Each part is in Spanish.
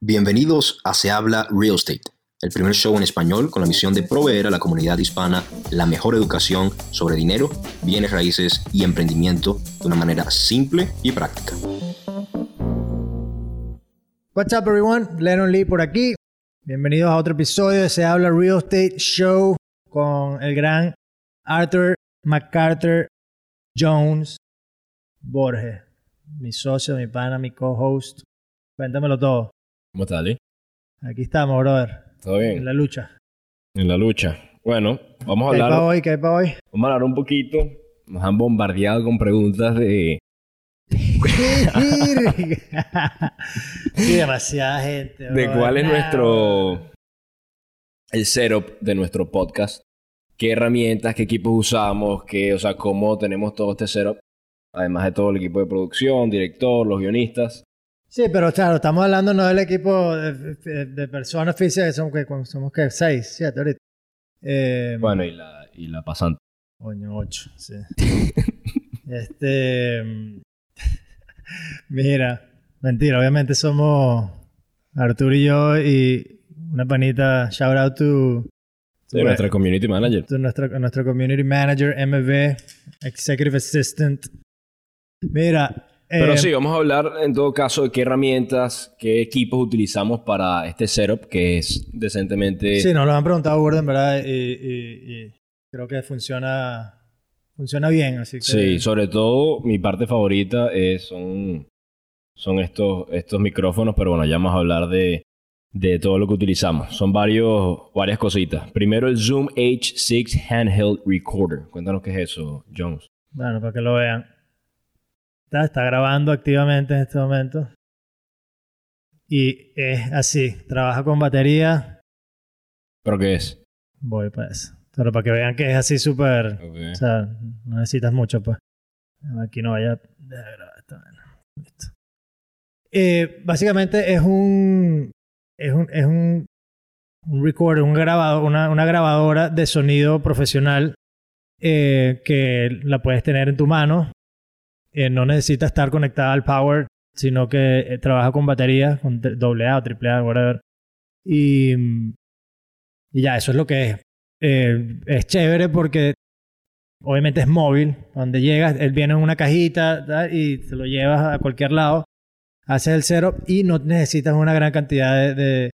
Bienvenidos a Se Habla Real Estate, el primer show en español con la misión de proveer a la comunidad hispana la mejor educación sobre dinero, bienes raíces y emprendimiento de una manera simple y práctica. What's up everyone? Lennon Lee por aquí. Bienvenidos a otro episodio de Se Habla Real Estate Show con el gran Arthur MacArthur Jones Borges, mi socio, mi pana, mi co-host. Cuéntamelo todo. ¿Cómo estás, Ali? Aquí estamos, brother. ¿Todo En bien? la lucha. En la lucha. Bueno, vamos a ¿Qué hay para hablar, hoy? ¿Qué hay para hoy? vamos a hablar un poquito. Nos han bombardeado con preguntas de... sí, demasiada gente. de cuál es nuestro... El setup de nuestro podcast. ¿Qué herramientas, qué equipos usamos? Qué, o sea, cómo tenemos todo este setup. Además de todo el equipo de producción, director, los guionistas. Sí, pero claro, estamos hablando no del equipo de, de- de personas físicas, que somos que somos que seis, siete ahorita. Eh, Bueno, y la, y la pasante. Coño, ocho, sí. este. Mira, mentira, obviamente somos Arturo y yo y una panita. Shout out to, Sí, nuestra community manager. to nuestro, nuestro community manager, MV, Executive Assistant. Mira. Pero eh, sí, vamos a hablar en todo caso de qué herramientas, qué equipos utilizamos para este setup que es decentemente... Sí, nos lo han preguntado Gordon, ¿verdad? Y, y- y creo que funciona, funciona bien, así que... Sí, sobre todo mi parte favorita es, son, son estos, estos micrófonos, pero bueno, ya vamos a hablar de, de todo lo que utilizamos. Son varios, varias cositas. Primero el Zoom H6 Handheld Recorder. Cuéntanos qué es eso, Jones. Bueno, para que lo vean. Está, está grabando activamente en este momento. Y es así. Trabaja con batería. ¿Pero qué es? Voy para eso. Pero para que vean que es así súper... O sea, no necesitas mucho, pues. Aquí no vaya... Deja de grabar esta. Listo. Eh, básicamente es un... Es un... Es un, un recorder, un grabador, una, una grabadora de sonido profesional eh, que la puedes tener en tu mano. Eh, no necesita estar conectada al power, sino que eh, trabaja con batería, con AA o AAA, whatever. Y, y ya, eso es lo que es. Eh, es chévere porque obviamente es móvil. Donde llegas, él viene en una cajita y te lo llevas a cualquier lado. Haces el setup y no necesitas una gran cantidad de,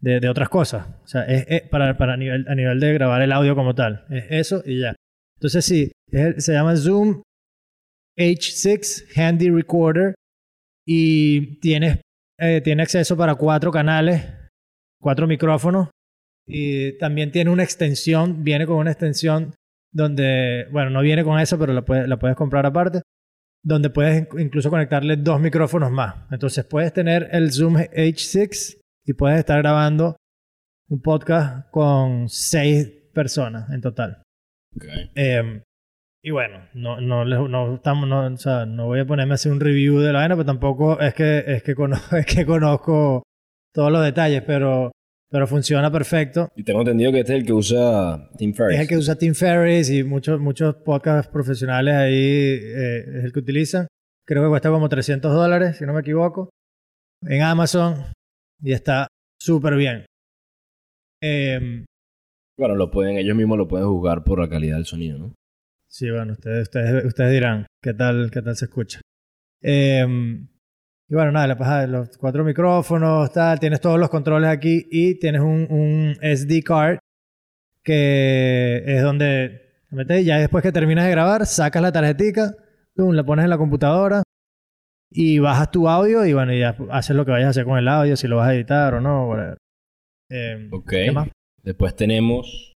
de, de- otras cosas. O sea, es, para, para nivel, a nivel de grabar el audio como tal. Es eso y ya. Entonces sí, es se llama Zoom H6 Handy Recorder y tienes, eh, tiene acceso para cuatro canales, cuatro micrófonos y también tiene una extensión, viene con una extensión donde, bueno, no viene con eso, pero la puedes, la puedes comprar aparte, donde puedes in- incluso conectarle dos micrófonos más. Entonces puedes tener el Zoom H6 y puedes estar grabando un podcast con seis personas en total. Eh, y bueno, no, no, no, no, o sea, no voy a ponerme a hacer un review de la vaina, pero tampoco es que, es que, conozco, es que conozco todos los detalles, pero, pero funciona perfecto. Y tengo entendido que este es el que usa Tim Ferriss. Es el que usa Tim Ferriss y muchos, muchos podcasts profesionales ahí eh, es el que utilizan. Creo que cuesta como 300 dólares, si no me equivoco, en Amazon y está súper bien. Eh, Bueno, lo pueden, ellos mismos lo pueden jugar por la calidad del sonido, ¿no? Sí, bueno, ustedes, ustedes, ustedes dirán qué tal, qué tal se escucha. Eh, y bueno, nada, la paja de los cuatro micrófonos, tal, tienes todos los controles aquí y tienes un, un SD card que es donde ya después que terminas de grabar, sacas la tarjetica, pum, la pones en la computadora y bajas tu audio y bueno, ya haces lo que vayas a hacer con el audio, si lo vas a editar o no, whatever. Eh, Ok. ¿qué más? Después tenemos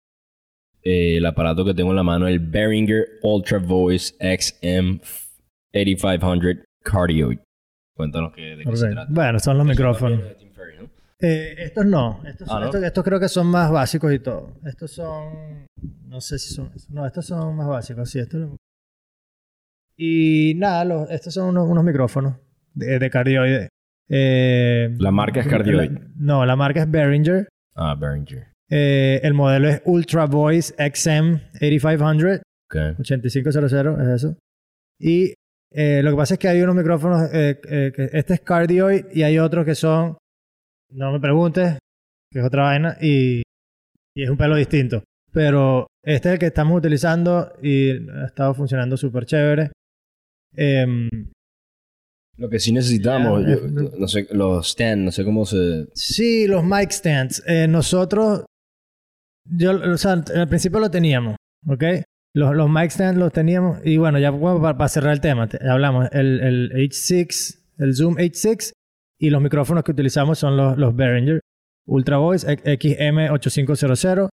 eh, el aparato que tengo en la mano, el Behringer Ultra Voice XM 8500 Cardioid. Cuéntanos qué, de qué se trata. Bueno, son los micrófonos. es. Eh, estos no. Estos, Ah, ¿no? Estos, estos creo que son más básicos y todo. Estos son. No sé si son. No, estos son más básicos. Sí, estos. Y nada, los, estos son unos, unos micrófonos de, de cardioide. Eh, La marca es cardioide. la- no, la marca es Behringer. Ah, Behringer. Eh, el modelo es Ultra Voice XM 8500. Ok. 8500 es eso. Y eh, lo que pasa es que hay unos micrófonos, eh, que este es cardioid y hay otros que son no me preguntes, que es otra vaina, y, y es un pelo distinto. Pero este es el que estamos utilizando y ha estado funcionando súper chévere. Em, Lo que sí necesitamos, yo- no sé, los stands, no sé cómo se... Sí, los mic stands. Eh, nosotros, yo, o sea, al principio lo teníamos, ¿ok? Los, los mic stands los teníamos y bueno, ya para, cerrar el tema, te- hablamos el, el H6, el Zoom H6 y los micrófonos que utilizamos son los, los Behringer Ultra Voice XM8500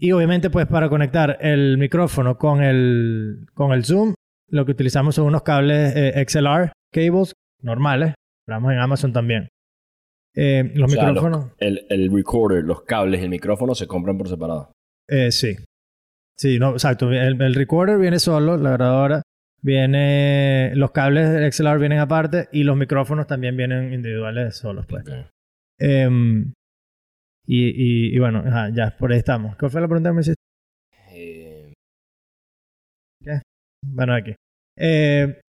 y obviamente pues para conectar el micrófono con el, con el Zoom, lo que utilizamos son unos cables eh, XLR cables normales, compramos en Amazon también. Eh, los O sea, los- micrófonos, el, el recorder, los cables, el micrófono se compran por separado. eh, sí. Sí, no, exacto. El, el recorder viene solo, la grabadora viene, los cables XLR vienen aparte y los micrófonos también vienen individuales solos, pues. Em, y, y, y bueno, ajá, ya, por ahí estamos. ¿Cuál fue la pregunta que me hiciste? Eh, Bueno, aquí. Eh,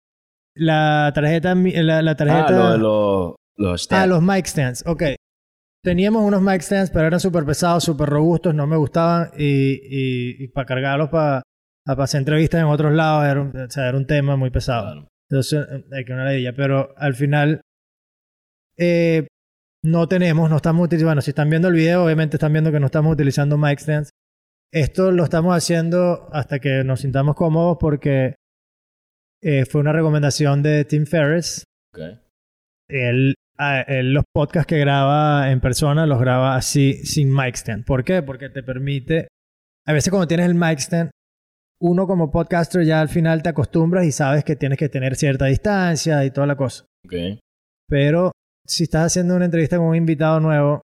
la tarjeta, la, la tarjeta. ah, lo de los, los Ah, stands. los mic stands. Ok. Teníamos unos mic stands, pero eran súper pesados, súper robustos, no me gustaban. Y, y, para cargarlos para hacer entrevistas en otros lados, era un, o sea, era un tema muy pesado. Claro. Entonces, eh, hay que una ladilla. Pero al final, eh, no tenemos, no estamos utilizando. Bueno, si están viendo el video, obviamente están viendo que no estamos utilizando mic stands. Esto lo estamos haciendo hasta que nos sintamos cómodos porque eh, fue una recomendación de Tim Ferriss Ok. él, a- él los podcasts que graba en persona los graba así sin mic stand. ¿Por qué? Porque te permite, a veces cuando tienes el mic stand, uno como podcaster ya al final te acostumbras y sabes que tienes que tener cierta distancia y toda la cosa. Ok. Pero si estás haciendo una entrevista con un invitado nuevo,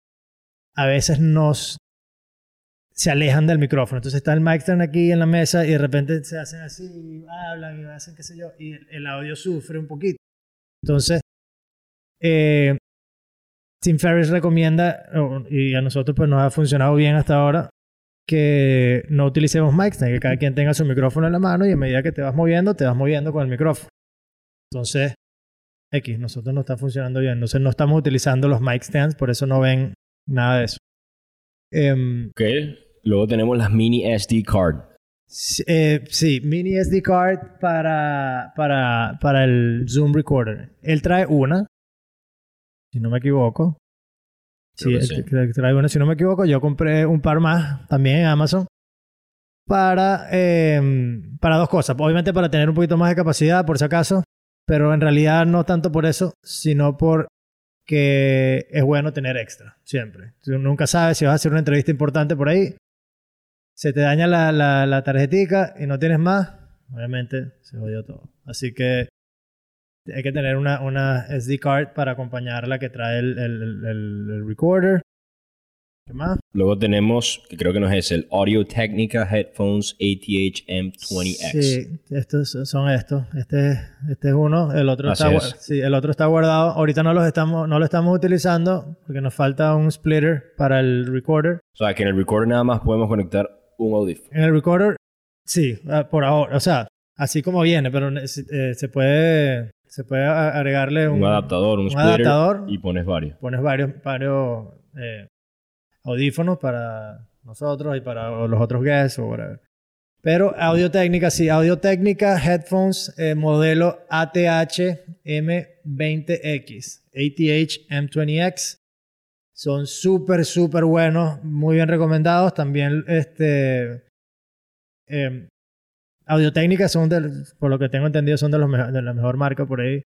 a veces nos se alejan del micrófono. Entonces está el mic stand aquí en la mesa y de repente se hacen así, hablan y hacen qué sé yo, y el audio sufre un poquito. Entonces, eh, Tim Ferriss recomienda, y a nosotros pues nos ha funcionado bien hasta ahora, que no utilicemos mic stand, que cada quien tenga su micrófono en la mano y a medida que te vas moviendo, te vas moviendo con el micrófono. Entonces, X, nosotros no está funcionando bien. Entonces no estamos utilizando los mic stands, por eso no ven nada de eso. Em, Ok. Luego tenemos las mini SD card. sí, eh, sí, mini SD card para, para, para el Zoom Recorder. Él trae una, si no me equivoco. Sí, sí. si no me equivoco. Yo compré un par más también en Amazon para, em, para dos cosas. Obviamente para tener un poquito más de capacidad, por si acaso. Pero en realidad no tanto por eso, sino por que es bueno tener extra, siempre. Tú nunca sabes si vas a hacer una entrevista importante por ahí, se te daña la, la, la tarjetica y no tienes más, obviamente se jodió todo. Así que hay que tener una, una SD card para acompañar la que trae el, el, el- el- recorder. ¿Qué más? Luego tenemos, que creo que no es el Audio Technica Headphones ATH M20X. Sí, estos son estos. Este, este es uno, el otro Así está, es. sí, el otro está guardado. Ahorita no los estamos, no lo estamos utilizando porque nos falta un splitter para el recorder. O sea, que en el recorder nada más podemos conectar un audífono. En el recorder, sí, ah, por ahora, o sea, así como viene, pero eh, se puede, se puede agregarle un, Un, adaptador, un, un adaptador. y pones varios. pones varios, varios eh, audífonos para nosotros y para los otros guests o whatever. Pero audio técnica, sí, audio técnica, headphones, eh, modelo ATH M20X, ATH M20X. Son súper, súper buenos, muy bien recomendados. También, este, eh, audio técnica son, del- por lo que tengo entendido, son de, los mejo- de la mejor marca por ahí.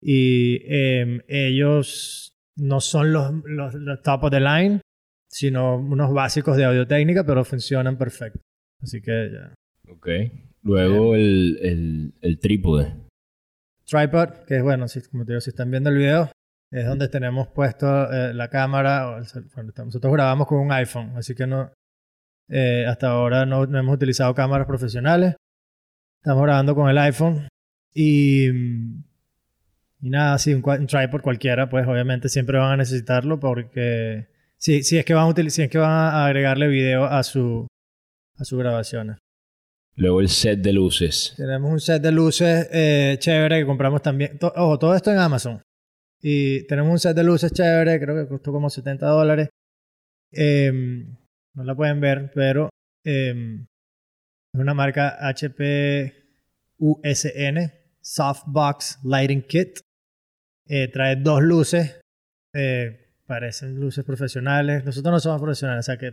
Y eh, ellos no son los, los, los top of the line, sino unos básicos de audio técnica, pero funcionan perfecto. Así que ya. Ok. Luego el, el, el trípode. Tripod, que es bueno, si, como te digo, si están viendo el video, es donde tenemos puesto eh, la cámara. o el bueno, nosotros grabamos con un iPhone, así que no. Eh, hasta ahora no, no hemos utilizado cámaras profesionales. Estamos grabando con el iPhone. Y. mm, Y nada, sí, un, un tripod cualquiera, pues obviamente siempre van a necesitarlo porque. Sí, sí es que van a, si es que van a agregarle video a su a sus grabaciones. Luego el set de luces. Tenemos un set de luces eh, chévere que compramos también. To- ojo, todo esto en Amazon. Y tenemos un set de luces chévere, creo que costó como 70 dólares. Em, no la pueden ver, pero em, es una marca HP USN, Softbox Lighting Kit. Eh, trae dos luces, eh, parecen luces profesionales. Nosotros no somos profesionales, o sea que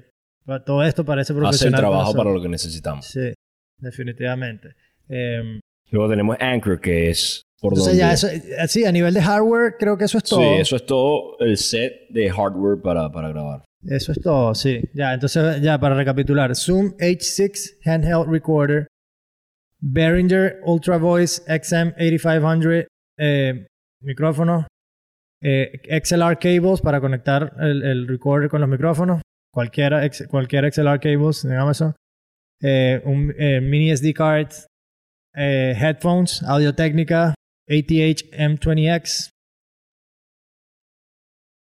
todo esto parece profesional. Hace el trabajo para lo que necesitamos. Sí, definitivamente. Em, Luego tenemos Anchor, que es por entonces ya eso, eh, sí, a nivel de hardware creo que eso es todo. Sí, eso es todo el set de hardware para, para grabar. Eso es todo, sí. Ya, entonces ya para recapitular. Zoom H6 Handheld Recorder. Behringer Ultra Voice XM8500 eh, micrófono. Eh, XLR cables para conectar el, el, recorder con los micrófonos. Cualquiera, cualquier XLR cables en Amazon. Eh, un mini SD card. headphones, audio técnica, ATH M20X.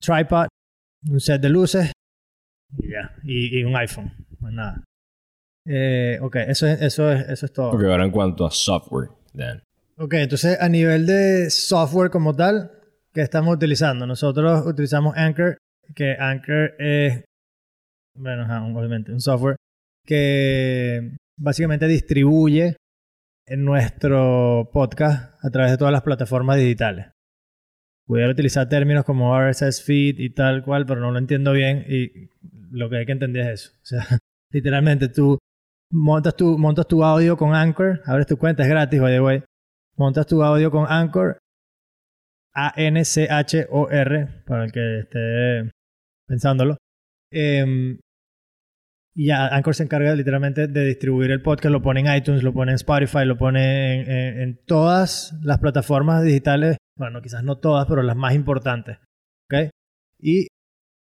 Tripod. Un set de luces. Y ya. Y, y, un iPhone. Más nada. Eh, ok, eso es, eso, es, eso es todo. Porque ahora en cuanto a software, Dan. Ok, entonces a nivel de software como tal, ¿qué estamos utilizando? Nosotros utilizamos Anchor, que Anchor es, bueno, obviamente, un software que básicamente distribuye en nuestro podcast a través de todas las plataformas digitales. Pudiera utilizar términos como RSS feed y tal cual, pero no lo entiendo bien y lo que hay que entender es eso. O sea, literalmente tú montas tu, montas tu audio con Anchor, abres tu cuenta, es gratis, by the way. Montas tu audio con Anchor, A-N-C-H-O-R, para el que esté pensándolo. Em, y ya, Anchor se encarga literalmente de distribuir el podcast, lo pone en iTunes, lo pone en Spotify, lo pone en, en todas las plataformas digitales, bueno, quizás no todas, pero las más importantes. ¿Ok? Y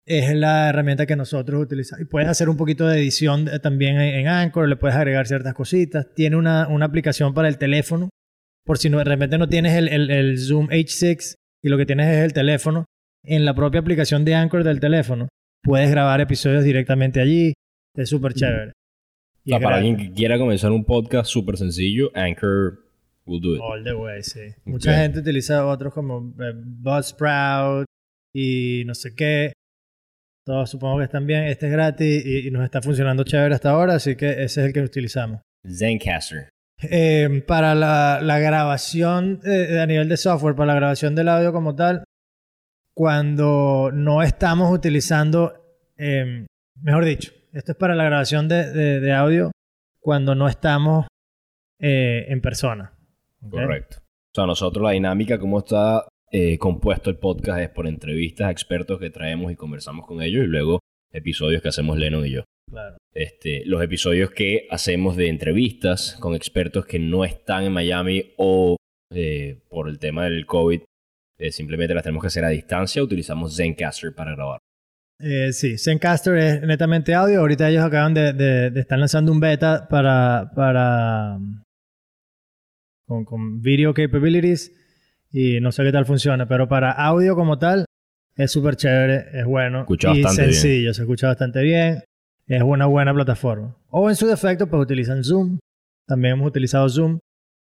es la herramienta que nosotros utilizamos. Y puedes hacer un poquito de edición también en, Anchor, le puedes agregar ciertas cositas. Tiene una, una, aplicación para el teléfono. Por si no, de repente no tienes el, el, Zoom H6 y lo que tienes es el teléfono, en la propia aplicación de Anchor del teléfono, puedes grabar episodios directamente allí. Es súper chévere. Y para alguien que quiera comenzar un podcast súper sencillo, Anchor will do it. All the way, sí. Mucha gente utiliza otros como eh, Buzzsprout y no sé qué. Todos supongo que están bien. Este es gratis y, nos está funcionando chévere hasta ahora, así que ese es el que utilizamos. Zencaster. Eh, para la, la grabación eh, a nivel de software, para la grabación del audio como tal, cuando no estamos utilizando, eh, mejor dicho, esto es para la grabación de, de, audio cuando no estamos en persona. Correcto. O sea, nosotros la dinámica, cómo está eh, compuesto el podcast es por entrevistas a expertos que traemos y conversamos con ellos y luego episodios que hacemos Lennon y yo. Claro. Este, los episodios que hacemos de entrevistas con expertos que no están en Miami o eh, por el tema del COVID, eh, simplemente las tenemos que hacer a distancia, utilizamos Zencaster para grabar. sí, Zencaster es netamente audio. Ahorita ellos acaban de, de, estar lanzando un beta para, para con, con video capabilities y no sé qué tal funciona, pero para audio como tal es súper chévere, es bueno y sencillo, se escucha bastante bien, es una buena plataforma. O en su defecto, pues utilizan Zoom, también hemos utilizado Zoom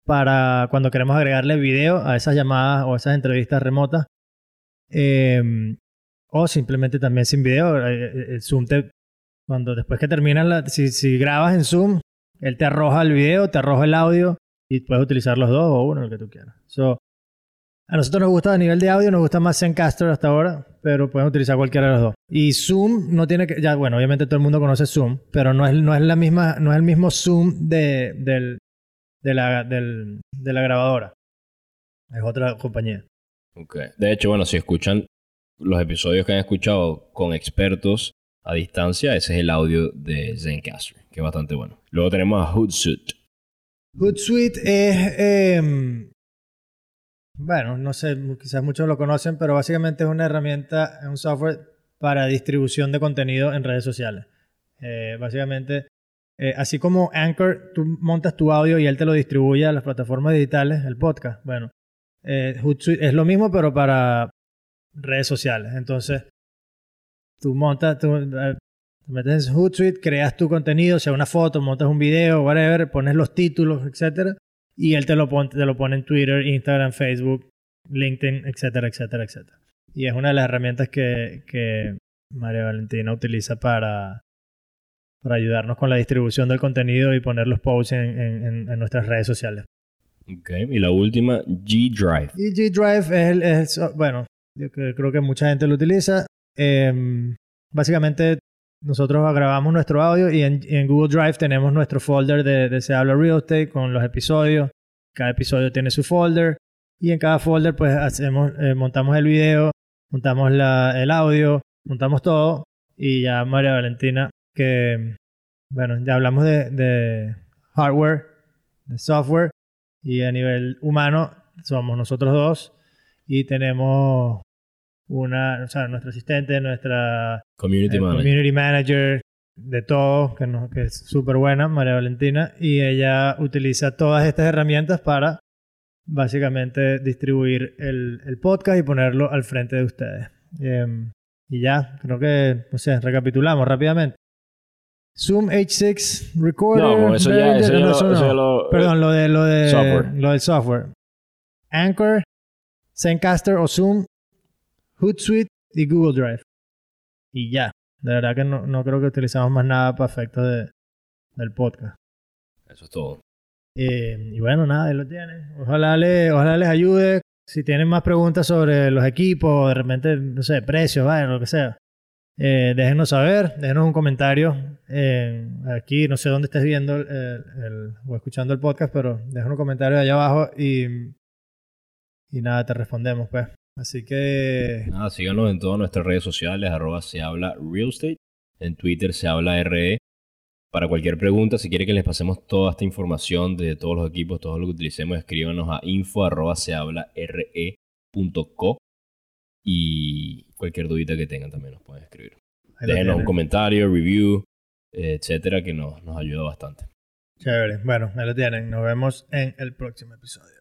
para cuando queremos agregarle video a esas llamadas o esas entrevistas remotas. Em, o simplemente también sin video. Eh, eh, el Zoom te, cuando después que terminas, si, si grabas en Zoom, él te arroja el video, te arroja el audio y puedes utilizar los dos o uno, el que tú quieras. A nosotros nos gusta a nivel de audio, nos gusta más Zencaster hasta ahora, pero pueden utilizar cualquiera de los dos. Y Zoom no tiene que, ya bueno, obviamente todo el mundo conoce Zoom, pero no es, no es la misma, no es el mismo Zoom de, del, de, la, de la grabadora. Es otra compañía. De hecho, bueno, si escuchan los episodios que han escuchado con expertos a distancia, ese es el audio de Zencaster, que es bastante bueno. Luego tenemos a Hootsuite. Hootsuite es em, bueno, no sé, quizás muchos lo conocen, pero básicamente es una herramienta, es un software para distribución de contenido en redes sociales. Eh, básicamente, eh, así como Anchor, tú montas tu audio y él te lo distribuye a las plataformas digitales, el podcast. Bueno, eh, Hootsuite es lo mismo, pero para redes sociales. Entonces, tú montas, tú, metes en Hootsuite, creas tu contenido, sea una foto, montas un video, whatever, pones los títulos, etcétera y él te lo, pone, te lo pone en Twitter, Instagram, Facebook, LinkedIn, etcétera, etcétera, etcétera. Y es una de las herramientas que, que María Valentina utiliza para, para ayudarnos con la distribución del contenido y poner los posts en, en, en nuestras redes sociales. Ok, y la última, G Drive. Y G Drive es el, es bueno, yo creo que mucha gente lo utiliza. Em, básicamente, nosotros grabamos nuestro audio y en, Google Drive tenemos nuestro folder de, de Se Habla Real Estate con los episodios. Cada episodio tiene su folder y en cada folder pues hacemos, eh, montamos el video, montamos la, el audio, montamos todo y ya María Valentina que, bueno, ya hablamos de, de hardware, de software y a nivel humano somos nosotros dos y tenemos una, o sea, nuestro asistente, nuestra community, manager. community manager de todo, que, no, que es súper buena, María Valentina, y ella utiliza todas estas herramientas para básicamente distribuir el, el podcast y ponerlo al frente de ustedes. Eh, y ya, creo que, no sé, recapitulamos rápidamente. Zoom H6 Recorder. No, eso ya, eso ya, lo, eso ya lo, Perdón, lo de lo de software. lo del software. Anchor, Zencaster o Zoom, Hootsuite y Google Drive. Y ya. De verdad que no, no creo que utilizamos más nada para efectos de, del podcast. Eso es todo. Eh, y bueno, nada, ahí lo tienen. Ojalá, le, ojalá les ayude. Si tienen más preguntas sobre los equipos, de repente, no sé, precios, vaya, lo que sea. Eh, déjenos saber, déjenos un comentario. Eh, aquí, no sé dónde estés viendo el, el, o escuchando el podcast, pero déjenos un comentario allá abajo y, y nada, te respondemos, pues. Así que. Nada, síganos en todas nuestras redes sociales, arroba se habla real estate. En Twitter se habla RE. Para cualquier pregunta, si quiere que les pasemos toda esta información de todos los equipos, todo lo que utilicemos, escríbanos a info arroba se habla re.co y cualquier dudita que tengan también nos pueden escribir. Déjenos un comentario, review, etcétera, que nos, nos ayuda bastante. Chévere. Bueno, ahí lo tienen. Nos vemos en el próximo episodio.